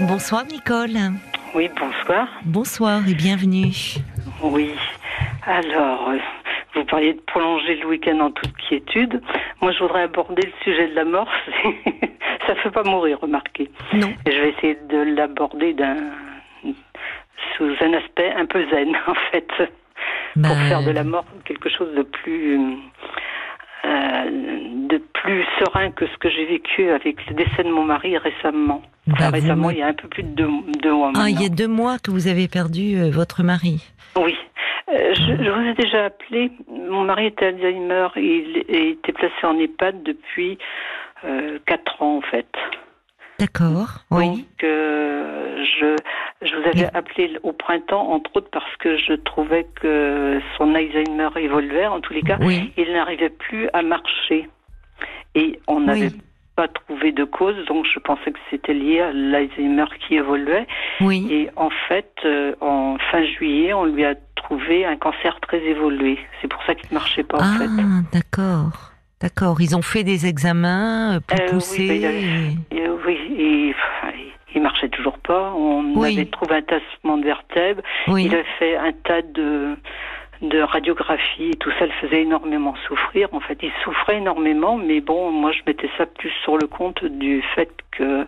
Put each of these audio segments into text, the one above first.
Bonsoir Nicole. Oui, bonsoir. Bonsoir et bienvenue. Oui. Alors, euh, vous parliez de prolonger le week-end en toute quiétude. Moi, je voudrais aborder le sujet de la mort. Ça ne fait pas mourir, remarquez. Non. Et je vais essayer de l'aborder d'un sous un aspect un peu zen, en fait, Bah, pour faire de la mort quelque chose de plus de plus serein que ce que j'ai vécu avec le décès de mon mari récemment. Bah, récemment, me- il y a un peu plus de deux, deux mois Ah, il y a deux mois que vous avez perdu euh, votre mari. Oui. Euh, je, je vous ai déjà appelé. Mon mari était Alzheimer. Il, il était placé en EHPAD depuis euh, quatre ans, en fait. D'accord. Oui. Donc, euh, je, je vous avais appelé au printemps, entre autres, parce que je trouvais que son Alzheimer évoluait. En tous les cas, Oui. il n'arrivait plus à marcher. Et on n'avait Oui. pas trouvé de cause, donc je pensais que c'était lié à l'Alzheimer qui évoluait. Oui. Et en fait, euh, en fin juillet, on lui a trouvé un cancer très évolué. C'est pour ça qu'il ne marchait pas, en Ah, fait. d'accord. D'accord. Ils ont fait des examens euh, plus Euh, oui, poussés. oui, il marchait toujours pas. On Oui. avait trouvé un tassement de vertèbres. Oui. Il a fait un tas de, de radiographies et tout ça le faisait énormément souffrir. En fait, il souffrait énormément, mais bon, moi je mettais ça plus sur le compte du fait que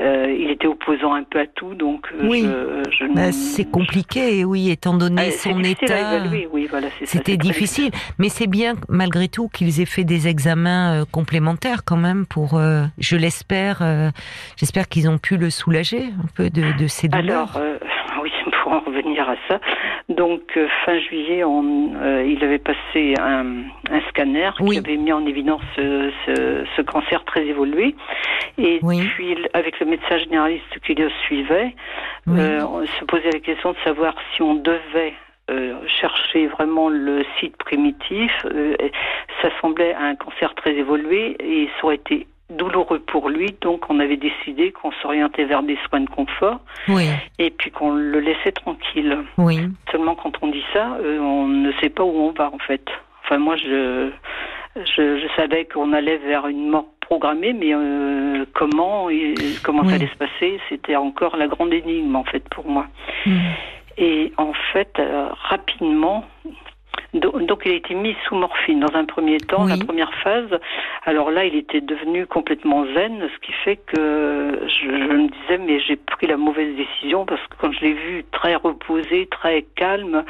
euh, il était opposant un peu à tout, donc euh, Oui. je, je ne- Bah, c'est compliqué, oui, étant donné Ah, son état. oui, voilà, C'était difficile, mais c'est bien malgré tout qu'ils aient fait des examens euh, complémentaires quand même pour, euh, je l'espère, euh, j'espère qu'ils ont pu le soulager un peu de, de ses douleurs. Alors, euh, pour en revenir à ça, donc euh, fin juillet, on, euh, il avait passé un, un scanner Oui. qui avait mis en évidence ce, ce- ce cancer très évolué. Et Oui. puis, avec le médecin généraliste qui le suivait, Oui. euh, on se posait la question de savoir si on devait euh, chercher vraiment le site primitif. Euh, ça semblait un cancer très évolué et ça aurait été douloureux pour lui, donc on avait décidé qu'on s'orientait vers des soins de confort Oui, et puis qu'on le laissait tranquille. oui, Seulement quand on dit ça, euh, on ne sait pas où on va en fait. Enfin moi je je, je savais qu'on allait vers une mort programmée, mais euh, comment et comment Oui. ça allait se passer, c'était encore la grande énigme en fait pour moi. Mm. Et en fait euh, rapidement. Do- Donc il a été mis sous morphine dans un premier temps, Oui. la première phase. Alors là, il était devenu complètement zen, ce qui fait que je, je me disais mais j'ai pris la mauvaise décision parce que quand je l'ai vu très reposé, très calme,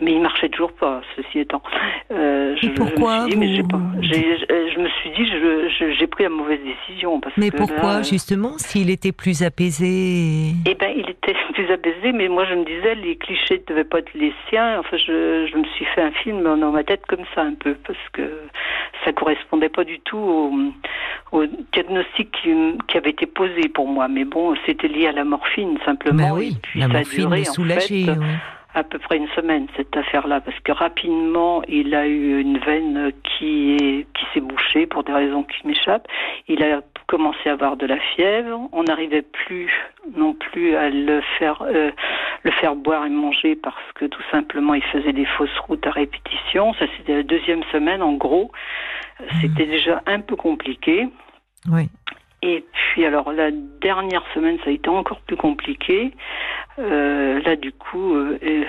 mais il marchait toujours pas. Ceci étant, euh, je, pourquoi je me suis dit, mais j'ai vous- pas, j'ai- je, me suis dit je- j'ai pris la mauvaise décision parce mais que pourquoi là, euh, justement s'il était plus apaisé eh ben, il était plus apaisé, mais moi je me disais les clichés ne devaient pas être les siens. Enfin, je, je me suis fait un film dans ma tête comme ça un peu parce que ça correspondait pas du tout au, au diagnostic qui, qui avait été posé pour moi. Mais bon, c'était lié à la morphine simplement. Oui, et puis la ça a morphine duré, en fait, oui. à peu près une semaine cette affaire-là parce que rapidement il a eu une veine qui est qui s'est bouchée pour des raisons qui m'échappent. Il a commencé à avoir de la fièvre. On n'arrivait plus non plus à le faire euh, le faire boire et manger parce que tout simplement il faisait des fausses routes à répétition. Ça c'était la deuxième semaine en gros. C'était déjà un peu compliqué. Oui. Et puis alors la dernière semaine, ça a été encore plus compliqué. Euh, là, du coup, euh, euh,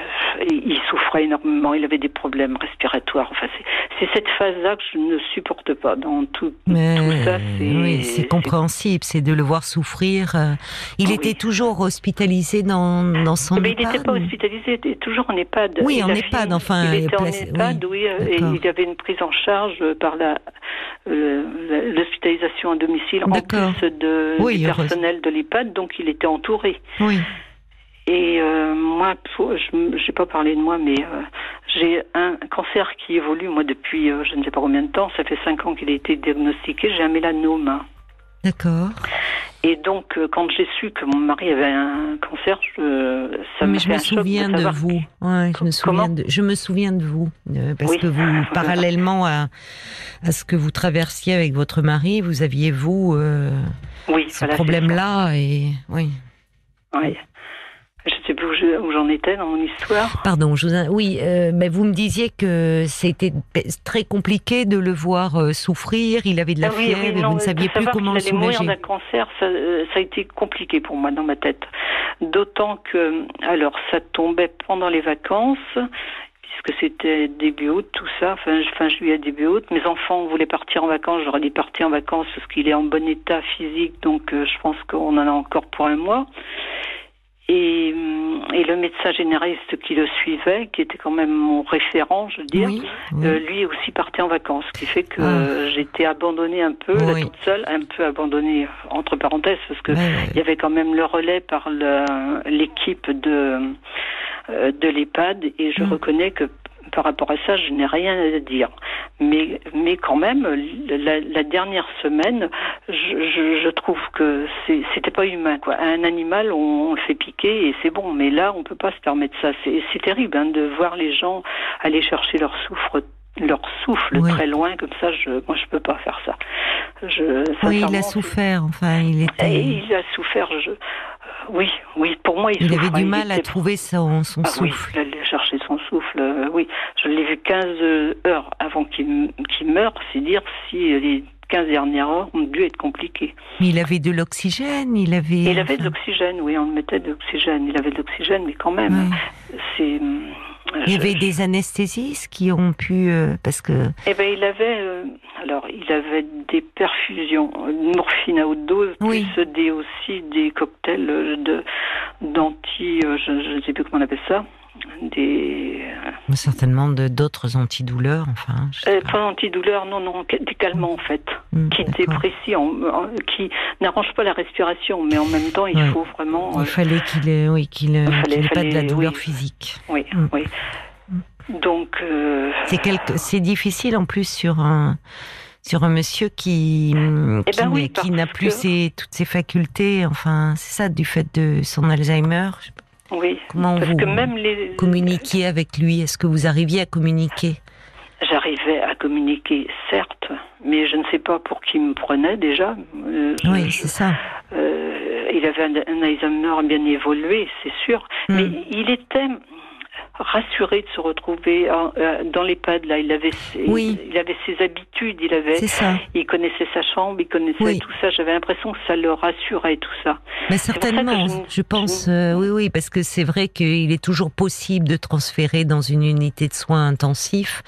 il souffrait énormément. Il avait des problèmes respiratoires. Enfin, c'est- cette phase-là que je ne supporte pas. Dans tout, Mais tout ça, c'est oui, c'est compréhensible, c'est de le voir souffrir. euh. Il Oui. était toujours hospitalisé dans, dans son Mais il n'était pas hospitalisé, il était toujours en EHPAD. Oui, en EHPad, enfin, Il était en EHPad, oui, oui, et il avait une prise en charge par la l'hospitalisation à domicile en plus de, du personnel de l'EHPAD, donc il était entouré. Oui. Et euh, moi, je n'ai pas parlé de moi, mais euh, j'ai un cancer qui évolue, moi, depuis euh, je ne sais pas combien de temps. Ça fait cinq ans qu'il a été diagnostiqué. J'ai un mélanome. D'accord. Et donc, quand j'ai su que mon mari avait un cancer, je, ça Mais m'a je me souviens de vous. Ouais, je me souviens de, je me souviens de vous parce Oui. que vous, parallèlement à, à ce que vous traversiez avec votre mari, vous aviez vous Oui, ce voilà, problème-là et oui. ça. Je ne sais plus où j'en étais dans mon histoire. Pardon, je vous, oui, euh, mais vous me disiez que c'était très compliqué de le voir euh, souffrir. Il avait de la ah fièvre et vous ne saviez plus comment le soulager. mourir d'un cancer, ça, euh, ça, a été compliqué pour moi dans ma tête. D'autant que, alors, ça tombait pendant les vacances puisque c'était début août, tout ça, fin, fin juillet, début août. Mes enfants voulaient partir en vacances, j'aurais dit partir en vacances parce qu'il est en bon état physique, donc je pense qu'on en a encore pour un mois. Et, et, le médecin généraliste qui le suivait, qui était quand même mon référent, je veux dire, euh, lui aussi partait en vacances, ce qui fait que ah. j'étais abandonnée un peu, toute seule, un peu abandonnée entre parenthèses, parce que il y avait quand même le relais par l'équipe de euh, de l'EHPAD, et je mm. reconnais que par rapport à ça, je n'ai rien à dire. Mais, mais quand même, la, dernière semaine, je, je, je trouve que c'était pas humain. Quoi. Un animal, on, le fait piquer et c'est bon. Mais là, on peut pas se permettre ça. C'est terrible hein, de voir les gens aller chercher leur souffre leur souffle très loin comme ça je moi je peux pas faire ça je, oui il a souffert enfin il était il a souffert je oui, oui, pour moi, il, avait du mal à trouver son, son ah, souffle. Oui, il allait chercher son souffle, euh, oui. Je l'ai vu 15 heures avant qu'il meure, c'est dire si les 15 dernières heures ont dû être compliquées. Mais il avait de l'oxygène, il avait... Il avait de l'oxygène, oui, on mettait de l'oxygène. Il avait de l'oxygène, mais quand même, c'est... Il y avait des anesthésistes qui ont pu euh, parce que. Eh ben il avait euh, alors il avait des perfusions, de morphine à haute dose, plus des aussi des cocktails de d'anti, euh, je ne sais plus comment on appelle ça, des. Certainement d'autres antidouleurs, enfin. pas antidouleurs, non, non, des calmants en fait, hmm, qui déprécient, qui n'arrangent pas la respiration, mais en même temps il faut vraiment. Il fallait qu'il ait, oui, qu'il ait pas de la douleur physique. Oui, hmm. oui. Donc. Euh, c'est quelque... difficile en plus sur un sur un monsieur qui eh qui, ben qui n'a plus ses, toutes ses facultés. Enfin, c'est ça du fait de son Alzheimer. Oui. Comment parce vous que même les... communiquiez avec lui? Est-ce que vous arriviez à communiquer? J'arrivais à communiquer, certes, mais je ne sais pas pour qui me prenait déjà. Euh, oui, c'est ça. Euh, il avait un, un Alzheimer bien évolué, c'est sûr, hmm. mais il était rassuré de se retrouver euh, dans l'EHPAD. Là, il avait, ses, il avait ses habitudes, il avait, il connaissait sa chambre, il connaissait tout ça. J'avais l'impression que ça le rassurait tout ça. Mais certainement, je, pense, euh, oui, oui, parce que c'est vrai qu'il est toujours possible de transférer dans une unité de soins intensifs,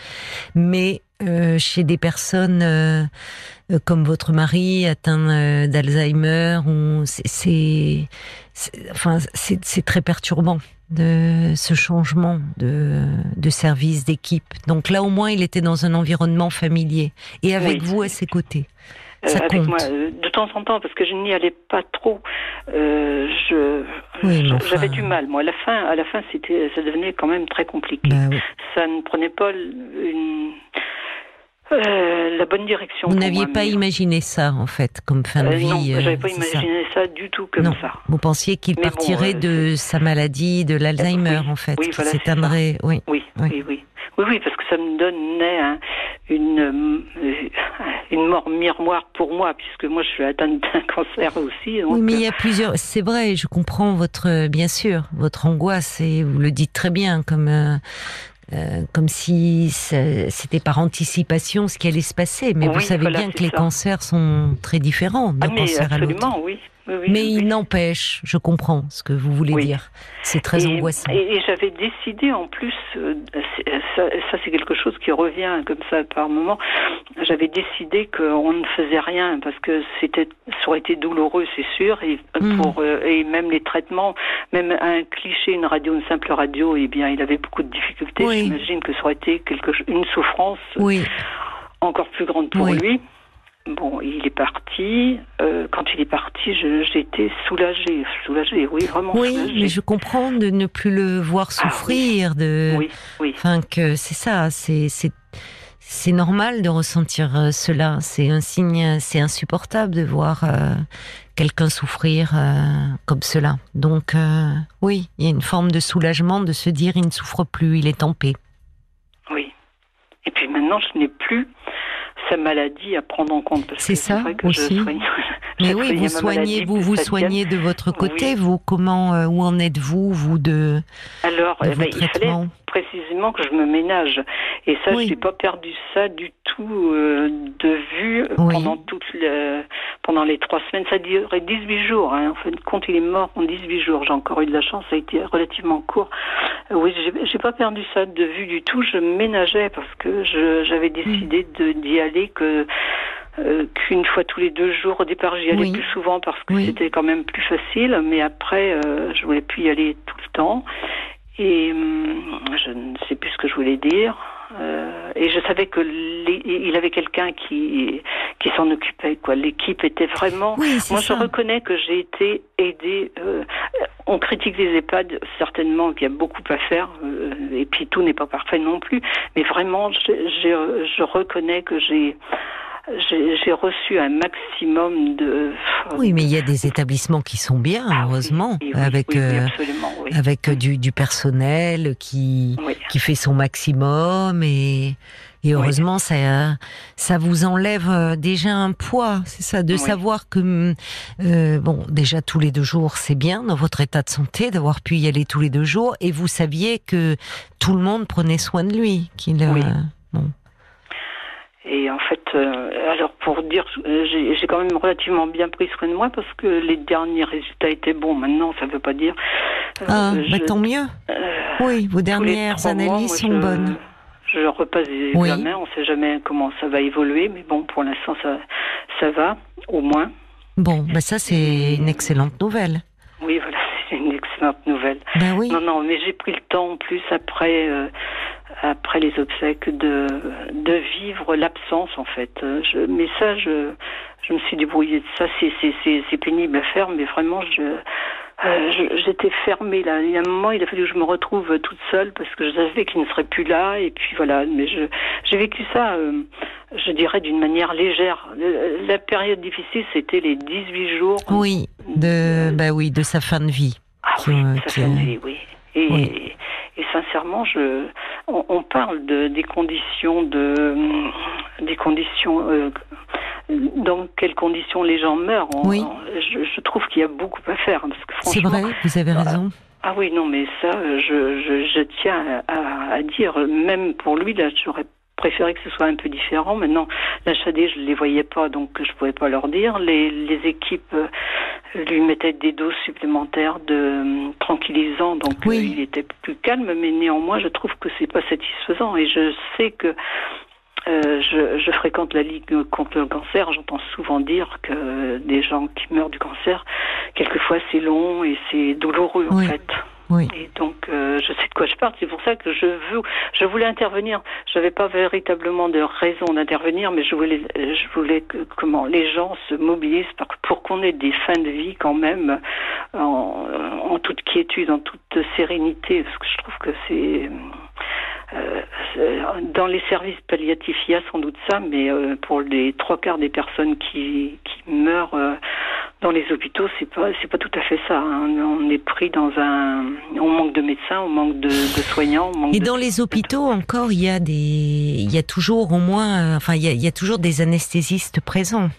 mais euh, chez des personnes euh, euh, comme votre mari atteint d'Alzheimer, c'est enfin c'est très perturbant de ce changement de, de service d'équipe. Donc là au moins il était dans un environnement familier et avec vous à ses côtés. Ça avec moi, de temps en temps, parce que je n'y allais pas trop. je, j'avais du mal. Moi, à la fin, à la fin, c'était, ça devenait quand même très compliqué. Bah ça ne prenait pas une, euh, la bonne direction. Vous n'aviez pas imaginé ça, en fait, comme fin de euh, vie Non, j'avais pas imaginé ça. du tout comme ça. Vous pensiez qu'il partirait euh, de sa maladie, de l'Alzheimer, en fait, oui, voilà, s'éteindrait. Oui. Oui, oui, oui. Oui, oui, parce que ça me donnait une, une mort miroir pour moi, puisque moi je suis atteinte d'un cancer aussi. oui, mais il y a plusieurs. C'est vrai, je comprends votre, bien sûr, votre angoisse, et vous le dites très bien, comme euh, comme si c'était par anticipation ce qui allait se passer. Mais vous savez bien que les cancers sont très différents d'un ah, cancer à l'autre. Oui. Mais il n'empêche, je comprends ce que vous voulez dire. C'est très angoissant. Et, j'avais décidé en plus, euh, ça, ça c'est quelque chose qui revient comme ça par moment. J'avais décidé qu'on ne faisait rien parce que c'était, ça aurait été douloureux, c'est sûr, et hmm. pour euh, et même les traitements, même un cliché, une radio, une simple radio, eh bien, il avait beaucoup de difficultés. J'imagine que ça aurait été quelque une souffrance. Oui. Encore plus grande pour lui. Bon, il est parti. Euh, quand il est parti, j'étais soulagée, soulagée, oui, vraiment. Oui, mais je comprends de ne plus le voir ah souffrir, de, oui, oui. Enfin, que c'est ça, c'est c'est normal de ressentir euh, cela. C'est un signe, c'est insupportable de voir euh, quelqu'un souffrir comme cela. Donc, oui, il y a une forme de soulagement de se dire il ne souffre plus, il est en paix. Oui. Et puis maintenant, je n'ai plus sa maladie à prendre en compte. C'est ça que aussi. Mais oui, vous soignez, vous vous soignez de votre côté. Vous, comment, euh, où en êtes-vous, vous de Alors, eh ben, il fallait précisément que je me ménage. Et ça, je n'ai pas perdu ça du tout euh, de vue pendant toute pendant les trois semaines. Ça duré 18 jours. Hein. En fin de compte, il est mort en 18 jours. J'ai encore eu de la chance. Ça a été relativement court. Euh, oui, j'ai pas perdu ça de vue du tout. Je ménageais parce que j'avais décidé d'y aller que euh, qu'une fois tous les deux jours. Au départ, j'y allais plus souvent parce que c'était quand même plus facile, mais après, euh, je voulais plus y aller tout le temps. Et hum, je ne sais plus ce que je voulais dire. Euh, et je savais que il avait quelqu'un qui qui s'en occupait. Quoi, l'équipe était vraiment. Moi, je reconnais que j'ai été aidée. Euh, on critique les EHPAD certainement qu'il y a beaucoup à faire, euh, et puis tout n'est pas parfait non plus. Mais vraiment, je, je reconnais que j'ai j'ai reçu un maximum de. Oui, mais il y a des établissements qui sont bien, ah heureusement, avec euh, avec du, du, personnel qui qui fait son maximum et et heureusement ça ça vous enlève euh, déjà un poids, c'est ça, de savoir que euh, bon déjà tous les deux jours c'est bien dans votre état de santé d'avoir pu y aller tous les deux jours et vous saviez que tout le monde prenait soin de lui, qu'il bon. Et en fait, euh, alors pour dire, euh, j'ai quand même relativement bien pris soin de moi parce que les derniers résultats étaient bons. Maintenant, ça ne veut pas dire. Euh, ah, bah, tant mieux. oui, vos dernières analyses sont bonnes. Je repasse des examens, on ne sait jamais comment ça va évoluer, mais bon, pour l'instant, ça, ça va, au moins. Bon, bah ça, c'est une excellente nouvelle. Oui, voilà, c'est une excellente nouvelle. Ben oui. Non, non, mais j'ai pris le temps en plus après après les obsèques de, de vivre l'absence en fait. Je, mais ça, je, je me suis débrouillée de ça. C'est pénible à faire, mais vraiment, je, euh, j'étais fermée là. Il y a un moment, il a fallu que je me retrouve toute seule parce que je savais qu'il ne serait plus là. Et puis voilà. Mais j'ai vécu ça, euh, je dirais, d'une manière légère. La période difficile, c'était les 18 jours. Oui, de, bah oui, de sa fin de vie. Ah oui, sa fin de vie, oui. Et, et sincèrement, je, on, parle de, des conditions de, des conditions, euh, dans quelles conditions les gens meurent. oui. je, trouve qu'il y a beaucoup à faire. C'est vrai, vous avez raison. Ah, oui, non, mais ça, je, je, je tiens à, à, dire, même pour lui, là, j'aurais préféré que ce soit un peu différent. Maintenant, la Chadé, je ne les voyais pas, donc je ne pouvais pas leur dire. Les, les équipes euh, lui mettaient des doses supplémentaires de euh, tranquillisants, donc euh, il était plus calme, mais néanmoins, je trouve que c'est pas satisfaisant. Et je sais que je, je, fréquente la Ligue contre le cancer. J'entends souvent dire que des gens qui meurent du cancer, quelquefois c'est long et c'est douloureux en fait. Et donc, euh, je sais de quoi je parle. C'est pour ça que je veux, je voulais intervenir. Je n'avais pas véritablement de raison d'intervenir, mais je voulais, je voulais que comment les gens se mobilisent pour, qu'on ait des fins de vie quand même en, en toute quiétude, en toute sérénité, parce que je trouve que c'est dans les services palliatifs, il y a sans doute ça, mais euh, pour les trois quarts des personnes qui, qui meurent euh, dans les hôpitaux, c'est pas c'est pas tout à fait ça. Hein. On est pris dans un, on manque de médecins, on manque de, de soignants. On manque Et dans les hôpitaux encore, il y a des, il y a toujours au moins, enfin il y a, il y a toujours des anesthésistes présents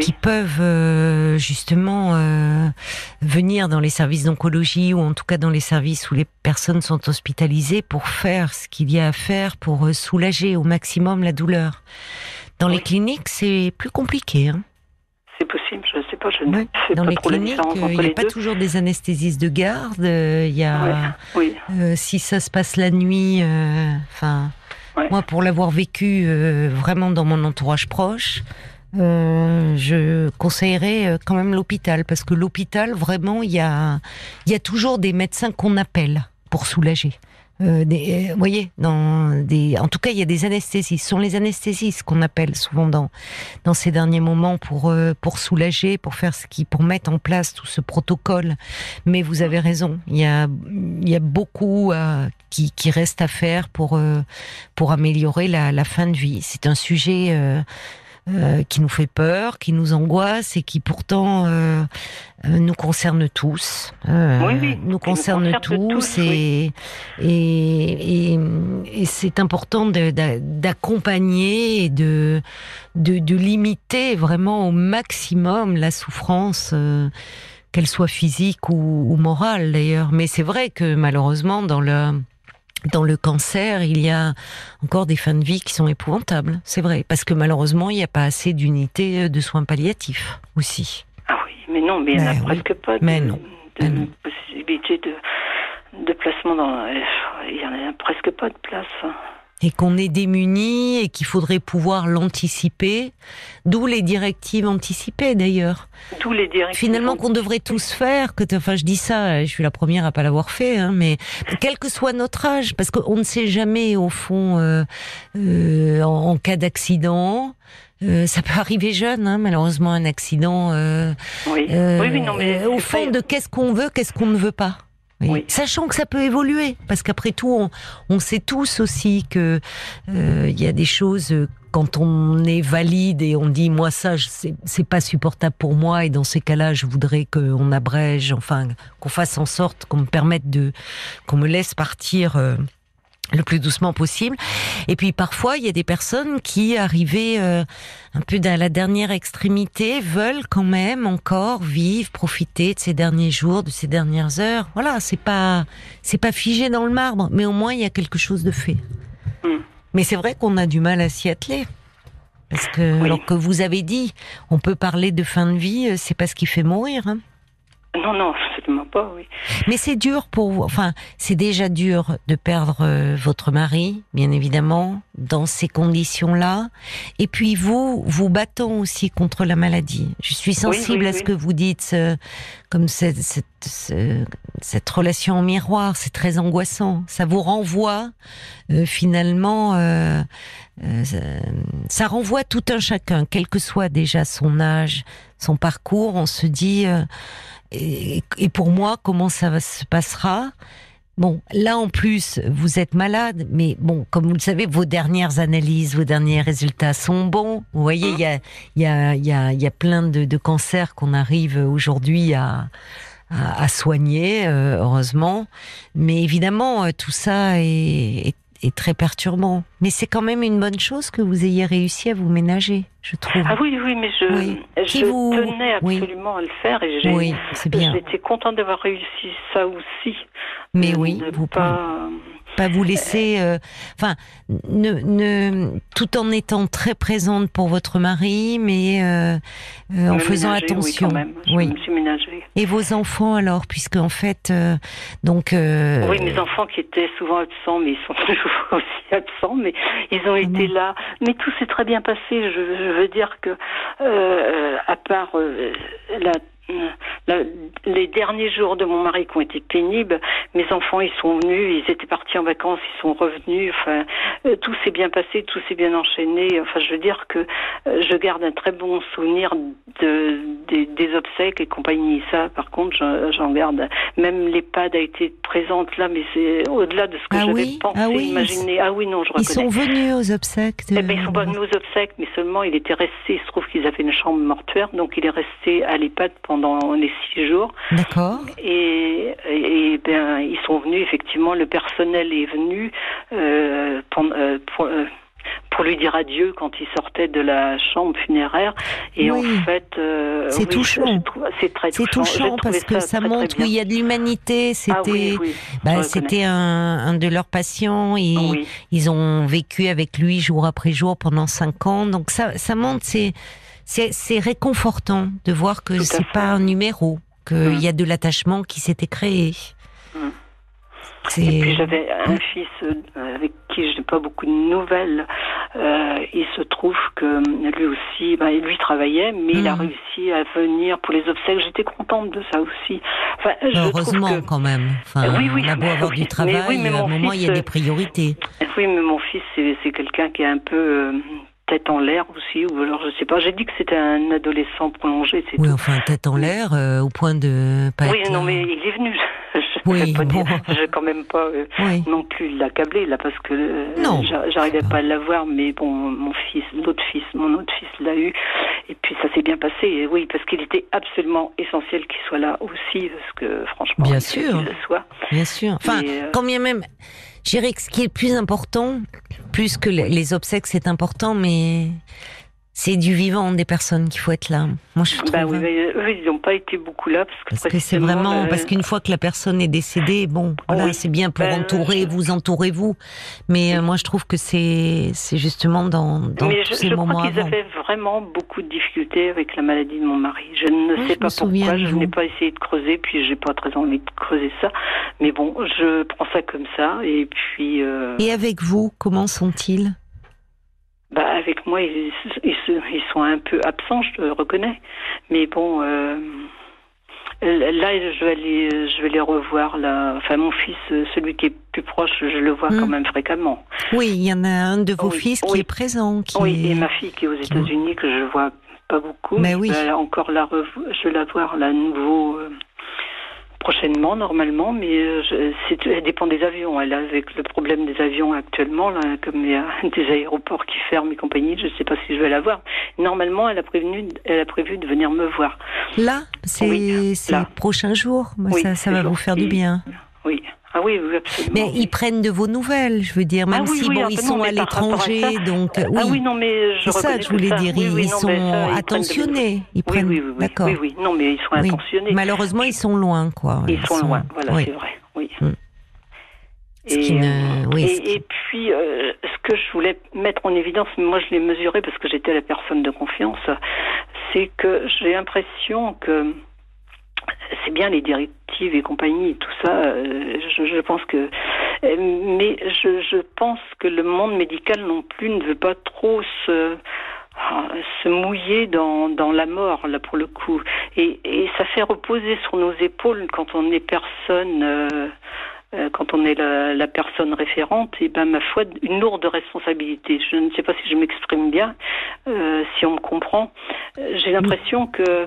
qui peuvent euh, justement euh, venir dans les services d'oncologie ou en tout cas dans les services où les personnes sont hospitalisées pour faire ce qu'il y a à faire pour euh, soulager au maximum la douleur. Dans les cliniques, c'est plus compliqué. Hein c'est possible, je ne sais pas, je ne sais Dans pas les cliniques, il n'y a pas toujours des anesthésistes de garde. Il y a, si ça se passe la nuit, enfin, moi pour l'avoir vécu vraiment dans mon entourage proche, euh, je conseillerais euh, quand même l'hôpital parce que l'hôpital vraiment il y a il y a toujours des médecins qu'on appelle pour soulager. Euh, des, vous voyez, dans des, en tout cas, il y a des anesthésistes. Ce sont les anesthésistes qu'on appelle souvent dans dans ces derniers moments pour pour soulager, pour faire ce qui, pour mettre en place tout ce protocole. Mais vous avez raison, il y a il y a beaucoup qui qui reste à faire pour pour améliorer la, la fin de vie. C'est un sujet euh, qui nous fait peur, qui nous angoisse et qui pourtant euh, euh, nous concerne tous. Oui, oui, nous concerne concerne tous tous, et, et, et, et c'est important d'accompagner et de, de, de limiter vraiment au maximum la souffrance. euh, qu'elle soit physique ou, ou morale d'ailleurs. Mais c'est vrai que malheureusement, dans le, dans le cancer, il y a encore des fins de vie qui sont épouvantables. C'est vrai. Parce que malheureusement, il n'y a pas assez d'unités de soins palliatifs aussi. Ah oui, mais non, mais il n'y en a oui. presque pas de, Mais non. de possibilité de, de placement dans. Il n'y en a presque pas de place. Et qu'on est démunis et qu'il faudrait pouvoir l'anticiper. D'où les directives anticipées d'ailleurs. D'où les directives. Finalement, qu'on devrait tous faire. Que, enfin, je dis ça, je suis la première à pas l'avoir fait, hein, mais quel que soit notre âge, parce qu'on ne sait jamais au fond euh, euh, en, en cas d'accident. euh, ça peut arriver jeune, hein, malheureusement, un accident. euh, Oui. euh, oui, oui, non, mais. euh, au fond de qu'est-ce qu'on veut, qu'est-ce qu'on ne veut pas. Oui. Oui. Sachant que ça peut évoluer, parce qu'après tout, on, on sait tous aussi que euh, il y a des choses euh, quand on est valide et on dit moi ça c'est pas supportable pour moi et dans ces cas-là je voudrais qu'on abrège, enfin qu'on fasse en sorte qu'on me permette de qu'on me laisse partir. euh, le plus doucement possible. Et puis parfois, il y a des personnes qui, arrivées euh, un peu à la dernière extrémité, veulent quand même encore vivre, profiter de ces derniers jours, de ces dernières heures. Voilà, c'est pas c'est pas figé dans le marbre, mais au moins il y a quelque chose de fait. Mm. Mais c'est vrai qu'on a du mal à s'y atteler. Parce que, Oui. alors que vous avez dit, on peut parler de fin de vie, euh, c'est pas ce qui fait mourir. Hein. Non, non, absolument pas, oui. Mais c'est dur pour vous. Enfin, c'est déjà dur de perdre euh, votre mari, bien évidemment, dans ces conditions-là. Et puis vous, vous battant aussi contre la maladie. Je suis sensible oui, à ce oui. que vous dites, ce- comme cette, cette, ce- cette relation en miroir. C'est très angoissant. Ça vous renvoie euh, finalement. euh, euh, ça renvoie tout un chacun, quel que soit déjà son âge, son parcours. On se dit. euh, et, pour moi, comment ça se passera? Bon, là en plus, vous êtes malade, mais bon, comme vous le savez, vos dernières analyses, vos derniers résultats sont bons. Vous voyez, il y a, y a, y a, y a plein de, cancers qu'on arrive aujourd'hui à, soigner, euh, heureusement. Mais évidemment, euh, tout ça est, est très perturbant. Mais c'est quand même une bonne chose que vous ayez réussi à vous ménager, je trouve. Ah oui, oui, mais je, Oui. Je vous- tenais oui. absolument à le faire et j'ai. Oui, c'est bien. J'étais contente d'avoir réussi ça aussi. Mais De- oui, vous pouvez pas... vous laisser, euh, enfin, ne, ne, tout en étant très présente pour votre mari, mais euh, euh, en faisant ménager, attention. Oui, quand même. Je Oui. me suis ménagée. Et vos enfants alors, puisque en fait, euh, donc. euh, Oui, mes enfants qui étaient souvent absents, mais ils sont toujours aussi absents, mais ils ont été non. là. Mais tout s'est très bien passé. Je, je veux dire que, euh, à part euh, la, la- les derniers jours de mon mari qui ont été pénibles, mes enfants ils sont venus, ils étaient partis en vacances, ils sont revenus. Enfin, euh, tout s'est bien passé, tout s'est bien enchaîné. Enfin, je veux dire que euh, je garde un très bon souvenir de, des, des obsèques et compagnie. Ça, par contre, j'en garde. Même l'EHPAD a été présente là, mais c'est au-delà de ce que Ah j'avais oui? pensé, Ah oui, imaginé. Ah oui, non, je Ils reconnais. sont venus aux obsèques. De... Eh ben, ils sont pas venus aux obsèques, mais seulement il était resté. Il se trouve qu'ils avaient une chambre mortuaire, donc il est resté à l'EHPAD pendant les six jours. D'accord. Et, et, et ben, ils sont venus, effectivement, le personnel est venu euh, pour, euh, pour, euh, pour lui dire adieu quand il sortait de la chambre funéraire. Et Oui. en fait, euh, C'est oui, touchant. C'est très C'est touchant. J'ai touchant parce que ça, très, montre qu'il y a de l'humanité. C'était, Ah oui, oui, bah, c'était un, un de leurs patients. Oui. Ils ont vécu avec lui jour après jour pendant cinq ans. Donc ça, ça montre, c'est, c'est, réconfortant de voir que c'est pas un numéro, qu'il Mm. y a de l'attachement qui s'était créé. Mm. C'est, Et puis j'avais un fils euh, avec qui je n'ai pas beaucoup de nouvelles. Euh, il se trouve que euh, lui aussi, ben, lui travaillait, mais il a Mhm. réussi à venir pour les obsèques. J'étais contente de ça aussi. Enfin, je heureusement que, quand même. Enfin, Oui, oui, on a beau avoir oui, du mais travail, oui, mais à un moment il y a des euh, priorités. oui, mais mon fils, c'est c'est quelqu'un qui est un peu euh, tête en l'air aussi, ou alors je sais pas. J'ai dit que c'était un adolescent prolongé, c'est Oui, tout. enfin tête en l'air, euh, au point de pas Oui, être non, là. mais il est venu. Je- Oui, je bon. vais quand même pas euh, Oui. non plus l'accabler là parce que euh, j'arrivais pas à l'avoir, mais bon, mon fils, l'autre fils, mon autre fils l'a eu, et puis ça s'est bien passé. Et oui, parce qu'il était absolument essentiel qu'il soit là aussi, parce que franchement, Bien sûr. qu'il le soit. Bien sûr. Enfin, euh, quand bien même, je dirais que ce qui est plus important, plus que les les obsèques, c'est important, mais c'est du vivant des personnes qu'il faut être là. Moi, je trouve. Bah oui, mais eux, ils n'ont pas été beaucoup là parce que, Parce que c'est vraiment euh, parce qu'une fois que la personne est décédée, bon, voilà, Oui. c'est bien pour Ben, entourer, je- vous entourez vous. Mais euh, moi, je trouve que c'est c'est justement dans dans mais tous je, ces je moments crois qu'ils avaient vraiment beaucoup de difficultés avec la maladie de mon mari. Je ne Oui, sais je pas pourquoi, je n'ai pas essayé de creuser, puis j'ai pas très envie de creuser ça. Mais bon, je prends ça comme ça, et puis euh, Et avec vous, comment sont-ils? Bah, avec moi, ils, ils, sont un peu absents, je le reconnais. Mais bon, euh, là, je vais les, je vais les revoir. Là. Enfin, mon fils, celui qui est plus proche, je le vois Hmm. quand même fréquemment. Oui, il y en a un de vos Oui, fils qui oui. est présent, qui Oui, est- et ma fille qui est aux États-Unis, que je vois pas beaucoup. Mais oui. Je vais encore la revo- je vais la voir là nouveau euh, prochainement, normalement, mais euh, je- elle dépend des avions. Elle, avec le problème des avions actuellement, là, comme il y a des aéroports qui ferment et compagnie, je ne sais pas si je vais la voir. Normalement, elle a prévenu, elle a prévu de venir me voir. là, c'est Oui, les prochains jours. Oui, ça, ça ces va vous faire du bien. Oui. Ah oui, oui, absolument. Mais ils prennent de vos nouvelles, je veux dire, même Ah oui, si oui, bon, ah, ils non, sont à l'étranger, donc Ah oui. oui, non, mais je C'est ça que je voulais ça. dire. Ils, non, sont ça, ils prennent de- attentionnés. Ils Oui, prennent. oui, oui. D'accord. Oui, oui. Non, mais ils sont attentionnés. Malheureusement, ils sont loin, quoi. Ils sont loin, voilà, c'est vrai. Oui. Mm. Et, ne- euh, oui, et, et puis, euh, ce que je voulais mettre en évidence, mais moi je l'ai mesuré parce que j'étais la personne de confiance, c'est que j'ai l'impression que c'est bien les directives et compagnie, tout ça, euh, je, je pense que. euh, Mais je, je pense que le monde médical non plus ne veut pas trop se ah, se mouiller dans, dans la mort, là, pour le coup. Et, et ça fait reposer sur nos épaules quand on est personne, euh, euh, quand on est la, la personne référente, et ben, ma foi, une lourde responsabilité. Je ne sais pas si je m'exprime bien, euh, si on me comprend. Euh, J'ai l'impression que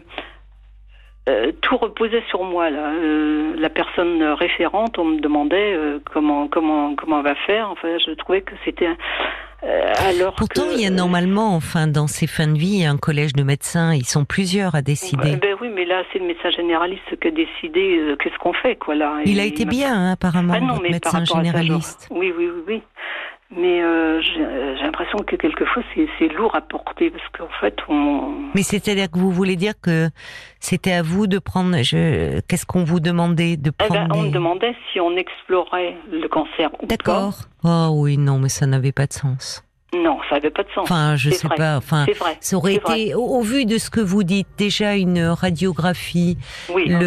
euh, tout reposait sur moi là. Euh, la personne référente, on me demandait euh, comment comment comment on va faire. Enfin, je trouvais que c'était alors Pourtant, que, il y a normalement, enfin, dans ces fins de vie, un collège de médecins. Ils sont plusieurs à décider. Ben oui, mais là, c'est le médecin généraliste qui a décidé qu'est-ce qu'on fait, quoi, là. il a été bien, hein, apparemment, Ah non, mais médecin ça, généraliste. Oui, oui, oui, oui. Mais euh, j'ai j'ai l'impression que quelquefois, c'est c'est lourd à porter, parce qu'en fait, on... Mais c'est-à-dire que vous voulez dire que c'était à vous de prendre. Je... Qu'est-ce qu'on vous demandait de Eh prendre ben, on des- me demandait si on explorait le cancer ou pas. D'accord. Oh oui, non, mais ça n'avait pas de sens. Non, ça n'avait pas de sens. Enfin, je sais vrai. pas. Enfin, c'est vrai. ça aurait été, au, au vu de ce que vous dites, déjà une radiographie, Oui, le,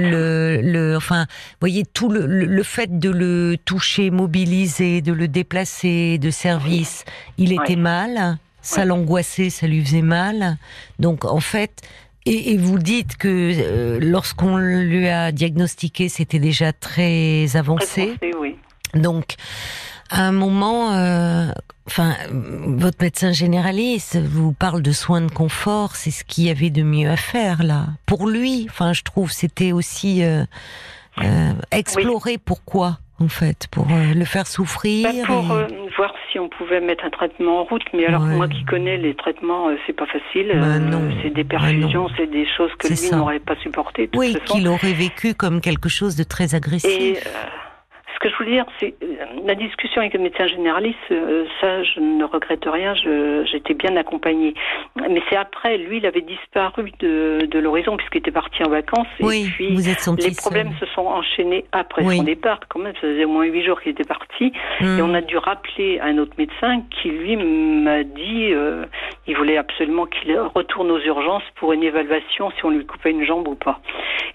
oui. le, le, enfin, voyez tout le, fait de le toucher, mobiliser, de le déplacer de service, il était mal, ça l'angoissait, ça lui faisait mal. Donc en fait, et, vous dites que euh, lorsqu'on lui a diagnostiqué, c'était déjà très Très avancé. pensé, oui. Donc, à un moment, euh, enfin, votre médecin généraliste vous parle de soins de confort, c'est ce qu'il y avait de mieux à faire là. Pour lui, enfin, je trouve, c'était aussi euh, euh, explorer pourquoi, en fait, pour euh, le faire souffrir. Bah, pour et- euh, voir si on pouvait mettre un traitement en route, mais alors Ouais. moi qui connais les traitements, euh, c'est pas facile. Bah, Euh, non. c'est des Bah, perfusions, c'est des choses que lui n'aurait pas supporté. de toute oui, qu'il aurait vécu comme quelque chose de très agressif. Et euh, ce que je voulais dire, c'est euh, la discussion avec le médecin généraliste, euh, ça, je ne regrette rien, j'étais bien accompagnée. Mais c'est après, lui, il avait disparu de, de l'horizon puisqu'il était parti en vacances. oui, et puis, vous êtes senti les problèmes se sont enchaînés après Oui. son départ. Quand même, ça faisait au moins huit jours qu'il était parti. seul. Et Hmm. on a dû rappeler un autre médecin qui, lui, m'a dit euh, il voulait absolument qu'il retourne aux urgences pour une évaluation si on lui coupait une jambe ou pas.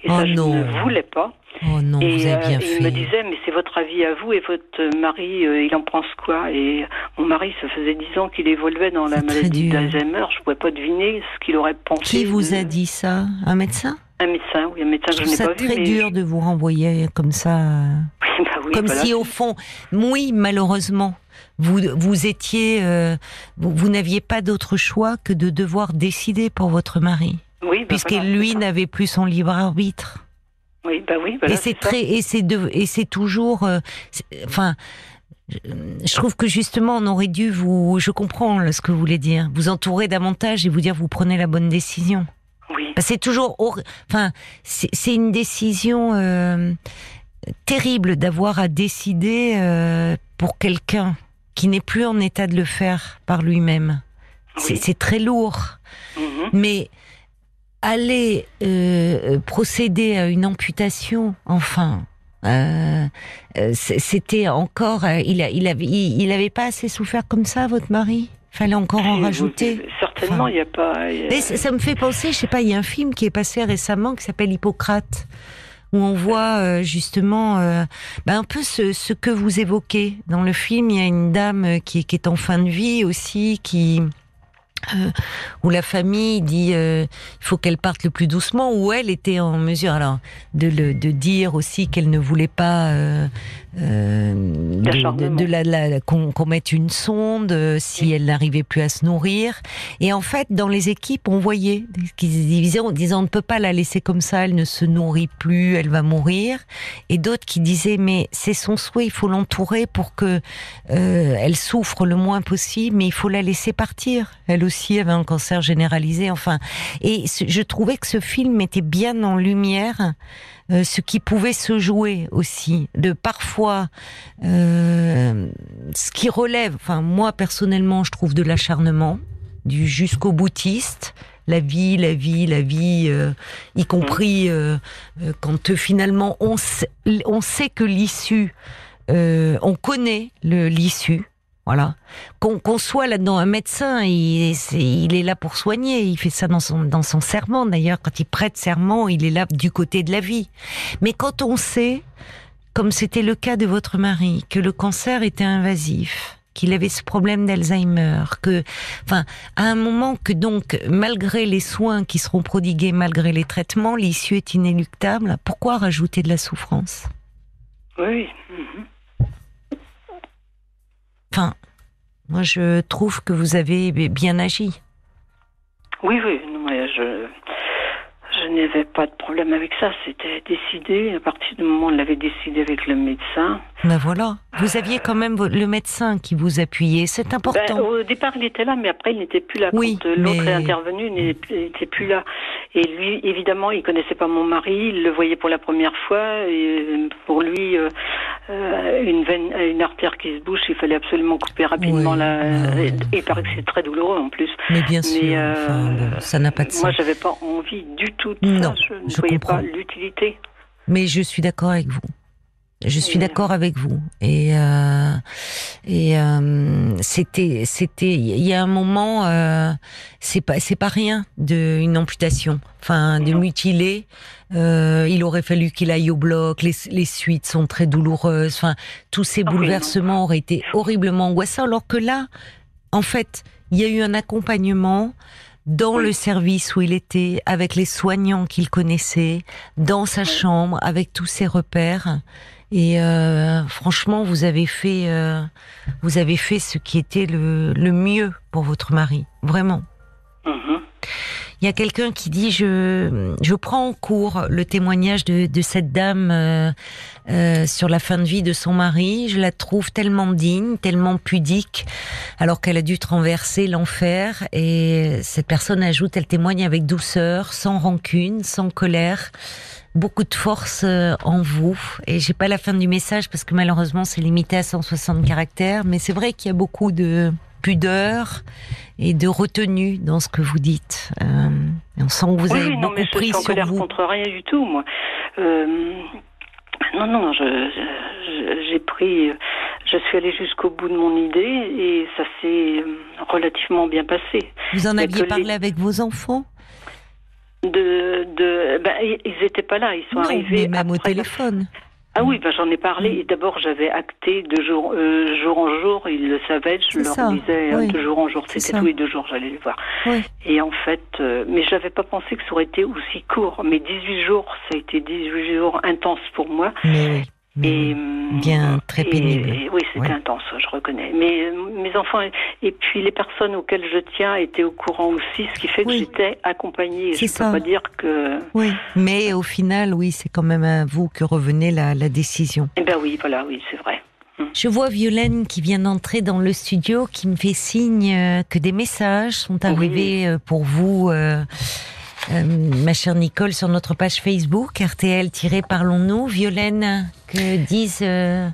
Et Oh ça, je non. ne voulais pas. Oh non, et vous avez euh, bien il fait. me disait mais c'est votre avis à vous et votre mari, euh, il en pense quoi Et mon mari, ça faisait dix ans qu'il évoluait dans la C'est très maladie d'Alzheimer. Je ne pouvais pas deviner ce qu'il aurait pensé. Qui vous de- a dit ça Un médecin Un médecin, oui, un médecin Je que je n'ai pas vu. très mais dur de vous renvoyer comme ça. euh, Oui, bah oui, comme voilà. si au fond, oui, malheureusement, vous vous étiez, euh, vous, vous n'aviez pas d'autre choix que de devoir décider pour votre mari, Oui, bah puisque voilà, c'est lui n'avait plus son libre arbitre. Oui, bah oui. et c'est très, et c'est de, et c'est toujours, euh, enfin, je trouve que justement, on aurait dû vous, je comprends ce que vous voulez dire, vous entourer davantage et vous dire vous prenez la bonne décision. Oui. C'est toujours, enfin, c'est une décision euh, terrible d'avoir à décider euh, pour quelqu'un qui n'est plus en état de le faire par lui-même. C'est très lourd. Mhm. Mais aller euh, procéder à une amputation, enfin, euh, euh c'était encore, euh, il, a, il avait, il, avait pas assez souffert comme ça, votre mari? Fallait encore en rajouter? certainement, il n'y a pas. Ça, me fait penser, je sais pas, il y a un film qui est passé récemment qui s'appelle Hippocrate où on voit euh, justement euh, ben un peu ce, ce, que vous évoquez dans le film. Il y a une dame qui, qui est en fin de vie aussi, qui euh, où la famille dit euh, il faut qu'elle parte le plus doucement, où elle était en mesure alors de, le, dire aussi qu'elle ne voulait pas euh, euh de, de, la, la qu'on mette une sonde euh, si elle n'arrivait plus à se nourrir. Et en fait, dans les équipes, on voyait qu'ils disaient en disant on ne peut pas la laisser comme ça, elle ne se nourrit plus, elle va mourir. Et d'autres qui disaient mais c'est son souhait, il faut l'entourer pour que elle souffre le moins possible, mais il faut la laisser partir. Elle aussi aussi avait un cancer généralisé. Enfin, et je trouvais que ce film mettait bien en lumière euh, ce qui pouvait se jouer aussi, de parfois euh, ce qui relève. Enfin, moi personnellement, je trouve de l'acharnement, du jusqu'au boutiste la vie, la vie, la vie, euh, y compris quand finalement on sait, on sait que l'issue, on connaît l'issue, voilà. Qu'on soit là-dedans un médecin, il est, il est là pour soigner. Il fait ça dans son, dans son serment d'ailleurs. Quand il prête serment, il est là du côté de la vie. Mais quand on sait, comme c'était le cas de votre mari, que le cancer était invasif, qu'il avait ce problème d'Alzheimer, que, enfin, à un moment que donc, malgré les soins qui seront prodigués, malgré les traitements, l'issue est inéluctable, pourquoi rajouter de la souffrance? Oui. Mhm. Enfin, moi je trouve que vous avez bien agi. Oui, oui, je, je n'avais pas de problème avec ça. C'était décidé. À partir du moment où on l'avait décidé avec le médecin. Ben voilà. Vous aviez quand même le médecin qui vous appuyait. C'est ben, important. au départ, il était là, mais après, il n'était plus là. Oui, Quand l'autre est intervenu, il n'était plus là. Et lui, évidemment, il connaissait pas mon mari. Il le voyait pour la première fois. Et pour lui, euh, euh, une veine, une artère qui se bouche, il fallait absolument couper rapidement la. Et il paraît que c'est très douloureux en plus. Mais bien sûr. Euh, ça n'a pas de sens. Moi, j'avais pas envie du tout non, Je ne voyais pas l'utilité. Mais je suis d'accord avec vous. Je suis d'accord avec vous. Et euh, et euh, c'était c'était il y a un moment euh, c'est pas c'est pas rien de une amputation. Enfin de mutiler. Euh, il aurait fallu qu'il aille au bloc. Les, les suites sont très douloureuses. Enfin tous ces ah bouleversements auraient été horriblement angoissants. Alors que là, en fait, il y a eu un accompagnement dans le service où il était, avec les soignants qu'il connaissait, dans sa chambre, avec tous ses repères. Et euh, franchement, vous avez fait, euh, vous avez fait ce qui était le, le mieux pour votre mari, vraiment. Mm-hmm. Il y a quelqu'un qui dit je je prends en cours le témoignage de, de cette dame euh, euh, sur la fin de vie de son mari. Je la trouve tellement digne, tellement pudique, alors qu'elle a dû traverser l'enfer. Et cette personne ajoute, elle témoigne avec douceur, sans rancune, sans colère beaucoup de force euh, en vous. Et j'ai pas la fin du message parce que malheureusement c'est limité à 160 caractères, mais c'est vrai qu'il y a beaucoup de pudeur et de retenue dans ce que vous dites. Euh, on sent que vous avez non, beaucoup mais pris sur vous. contre rien du tout, moi. Euh, non, non, j'ai pris, je suis allée jusqu'au bout de mon idée et ça s'est relativement bien passé. Vous en aviez parlé avec vos enfants? De, de ben, ils n'étaient pas là, ils sont arrivés. Mais même au téléphone. Ah oui, ben j'en ai parlé. D'abord, j'avais acté de jour, euh, jour en jour. Ils le savaient. Je leur disais euh, de jour en jour. C'était tous les deux jours, j'allais les voir. Et en fait, euh, mais j'avais pas pensé que ça aurait été aussi court. Mais 18 jours, ça a été 18 jours intenses pour moi. Et, bien très pénible. oui, c'était intense, je reconnais. Mais mes enfants et puis les personnes auxquelles je tiens étaient au courant aussi, ce qui fait que j'étais accompagnée. Je ne peux pas dire que. Oui, mais au final, oui, c'est quand même à vous que revenait la, la décision. Eh ben oui, voilà, oui, c'est vrai. Hum. Je vois Violaine qui vient d'entrer dans le studio, qui me fait signe euh, que des messages sont arrivés euh, pour vous. Euh, euh, ma chère Nicole, sur notre page Facebook, RTL-Parlons-nous. Violaine, que disent euh,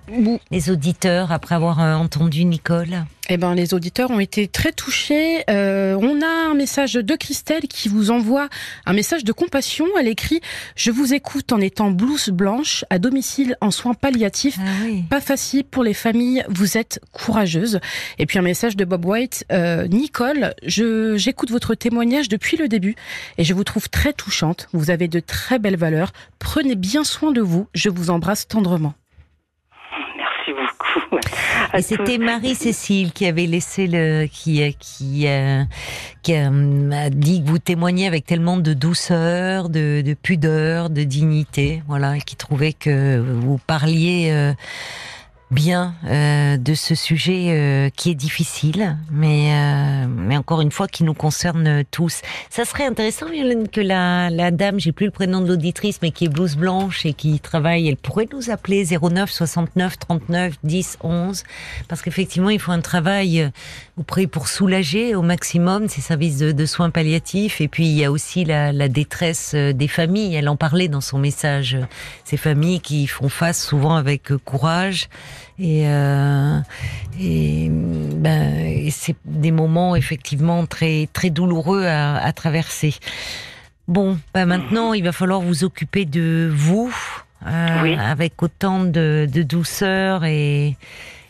les auditeurs après avoir euh, entendu Nicole? Eh ben, les auditeurs ont été très touchés. Euh, on a un message de Christelle qui vous envoie un message de compassion. Elle écrit Je vous écoute en étant blouse blanche à domicile en soins palliatifs. Ah Pas facile pour les familles. Vous êtes courageuse. Et puis un message de Bob White euh, Nicole, je j'écoute votre témoignage depuis le début et je vous trouve très touchante. Vous avez de très belles valeurs. Prenez bien soin de vous. Je vous embrasse tendrement. Et c'était Marie-Cécile qui avait laissé le, qui, qui, euh, qui euh, a dit que vous témoignez avec tellement de douceur, de, de pudeur, de dignité, voilà, et qui trouvait que vous parliez euh, bien euh, de ce sujet euh, qui est difficile, mais euh, mais encore une fois qui nous concerne tous. Ça serait intéressant, Violaine, que la, la dame, j'ai plus le prénom de l'auditrice, mais qui est blouse blanche et qui travaille, elle pourrait nous appeler 09 69 39 10 11, parce qu'effectivement il faut un travail auprès pour soulager au maximum ces services de, soins palliatifs, et puis il y a aussi la, la détresse des familles. Elle en parlait dans son message, ces familles qui font face souvent avec courage et, euh, et, ben, et c'est des moments effectivement très très douloureux à, à traverser. Bon, ben maintenant, il va falloir vous occuper de vous euh, avec autant de, de douceur et,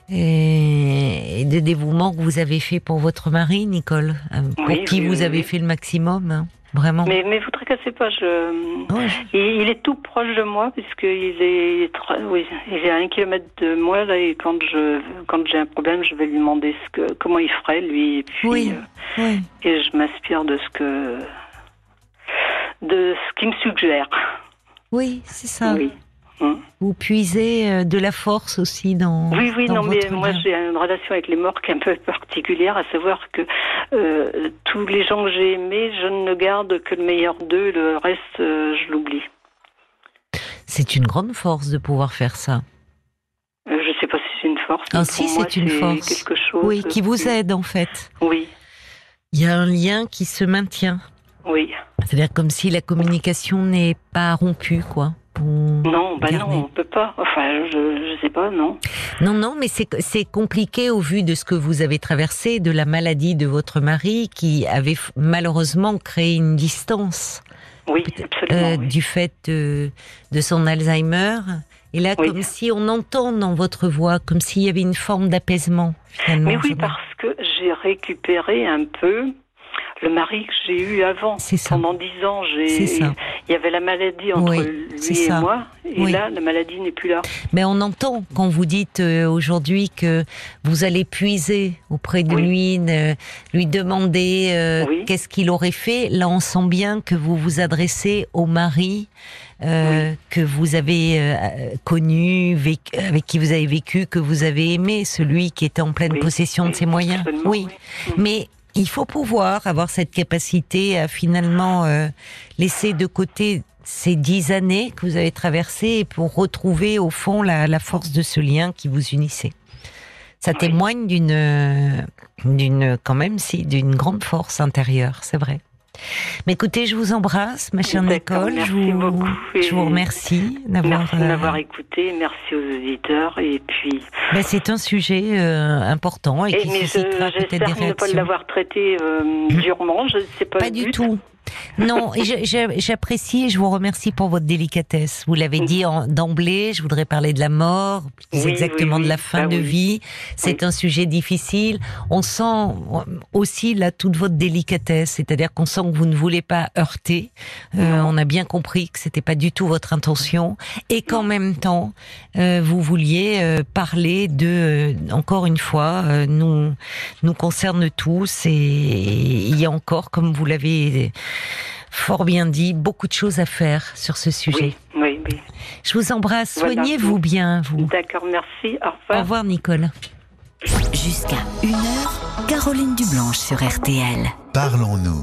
et, de dévouement que vous avez fait pour votre mari, Nicole, euh, pour qui vous avez fait le maximum. Vraiment. Mais, mais vous tracassez pas. Je... Il, est tout proche de moi puisqu'il est, oui, il est à un kilomètre de moi là et quand je, quand j'ai un problème, je vais lui demander ce que, comment il ferait lui et puis, oui. Euh, oui. et je m'inspire de ce que, de ce qu'il me suggère. Oui, c'est ça. Oui. Hum. Vous puisez euh, de la force aussi dans. Oui, oui, non, mais moi j'ai une relation avec les morts qui est un peu particulière, à savoir que euh, tous les gens que j'ai aimés, je ne garde que le meilleur d'eux, le reste, euh, je l'oublie. C'est une grande force de pouvoir faire ça. je ne sais pas si c'est une force. Ah, si, c'est une force. Quelque chose oui, qui vous aide en fait. Oui. Il y a un lien qui se maintient. Oui. C'est-à-dire comme si la communication n'est pas rompue, quoi. Non, bah non, on peut pas. Enfin, je, je sais pas, non. Non, non, mais c'est compliqué au vu de ce que vous avez traversé, de la maladie de votre mari qui avait malheureusement créé une distance. Oui, absolument. Euh, du fait de, de, son Alzheimer. Et là, comme si on entend dans votre voix, comme s'il y avait une forme d'apaisement, finalement. Mais oui, parce que j'ai récupéré un peu le mari que j'ai eu avant. Pendant dix ans, j'ai, il y avait la maladie entre lui et moi, et là, la maladie n'est plus là. Mais on entend quand vous dites euh, aujourd'hui que vous allez puiser auprès de lui, lui demander euh, qu'est-ce qu'il aurait fait. Là, on sent bien que vous vous adressez au mari. Euh, que vous avez connu, avec qui vous avez vécu, que vous avez aimé, celui qui était en pleine possession de ses moyens. Oui, mais il faut pouvoir avoir cette capacité à finalement euh, laisser de côté ces dix années que vous avez traversées pour retrouver au fond la, force de ce lien qui vous unissait. Ça témoigne d'une, d'une quand même si d'une grande force intérieure, c'est vrai. Mais écoutez, je vous embrasse, ma chère Nicole. je vous, je vous remercie d'avoir euh, écouté. Merci aux auditeurs. Et puis. Ben, c'est un sujet euh, important et, qui suscitera peut-être des réactions. ne pas l'avoir traité euh, durement. Je ne sais pas. Pas du tout. Non, j'apprécie et je vous remercie pour votre délicatesse. Vous l'avez dit d'emblée, je voudrais parler de la mort, plus exactement de la fin bah de vie. C'est un sujet difficile. On sent aussi là toute votre délicatesse, c'est-à-dire qu'on sent que vous ne voulez pas heurter. Euh, on a bien compris que c'était pas du tout votre intention et qu'en même temps euh, vous vouliez euh, parler de, encore une fois, nous nous concerne tous et il y a encore, comme vous l'avez fort bien dit, beaucoup de choses à faire sur ce sujet. Oui, oui. Je vous embrasse. Soignez-vous bien, vous. D'accord, merci. Au revoir. Au revoir, Nicole. Jusqu'à une heure, Caroline Dublanche sur RTL. Parlons-nous.